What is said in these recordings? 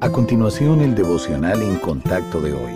A continuación, el devocional en contacto de hoy.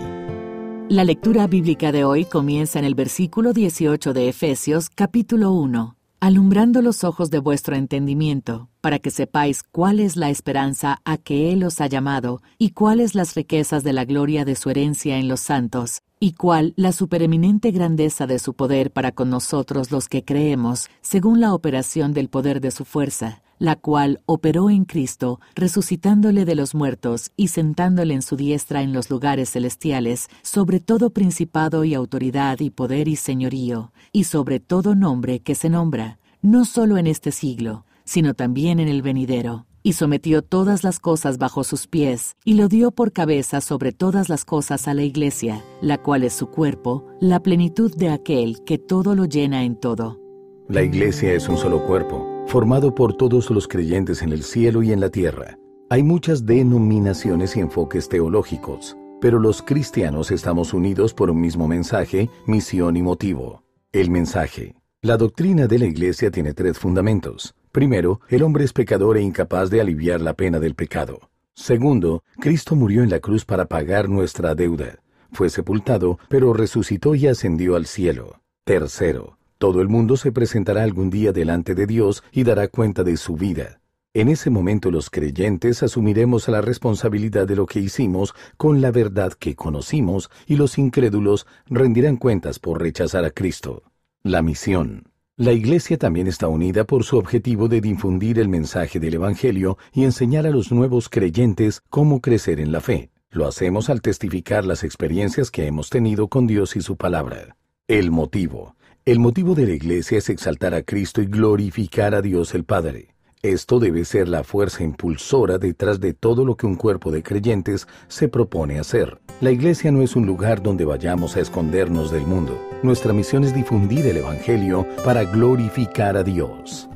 La lectura bíblica de hoy comienza en el versículo 18 de Efesios capítulo 1, alumbrando los ojos de vuestro entendimiento, para que sepáis cuál es la esperanza a que Él os ha llamado, y cuáles las riquezas de la gloria de su herencia en los santos, y cuál la supereminente grandeza de su poder para con nosotros los que creemos, según la operación del poder de su fuerza la cual operó en Cristo, resucitándole de los muertos y sentándole en su diestra en los lugares celestiales, sobre todo principado y autoridad y poder y señorío, y sobre todo nombre que se nombra, no solo en este siglo, sino también en el venidero y sometió todas las cosas bajo sus pies, y lo dio por cabeza sobre todas las cosas a la iglesia, la cual es su cuerpo, la plenitud de aquel que todo lo llena en todo. La iglesia es un solo cuerpo formado por todos los creyentes en el cielo y en la tierra. Hay muchas denominaciones y enfoques teológicos, pero los cristianos estamos unidos por un mismo mensaje, misión y motivo. El mensaje. La doctrina de la Iglesia tiene tres fundamentos. Primero, el hombre es pecador e incapaz de aliviar la pena del pecado. Segundo, Cristo murió en la cruz para pagar nuestra deuda. Fue sepultado, pero resucitó y ascendió al cielo. Tercero, todo el mundo se presentará algún día delante de Dios y dará cuenta de su vida. En ese momento los creyentes asumiremos la responsabilidad de lo que hicimos con la verdad que conocimos y los incrédulos rendirán cuentas por rechazar a Cristo. La misión. La Iglesia también está unida por su objetivo de difundir el mensaje del Evangelio y enseñar a los nuevos creyentes cómo crecer en la fe. Lo hacemos al testificar las experiencias que hemos tenido con Dios y su palabra. El motivo. El motivo de la Iglesia es exaltar a Cristo y glorificar a Dios el Padre. Esto debe ser la fuerza impulsora detrás de todo lo que un cuerpo de creyentes se propone hacer. La iglesia no es un lugar donde vayamos a escondernos del mundo. Nuestra misión es difundir el Evangelio para glorificar a Dios.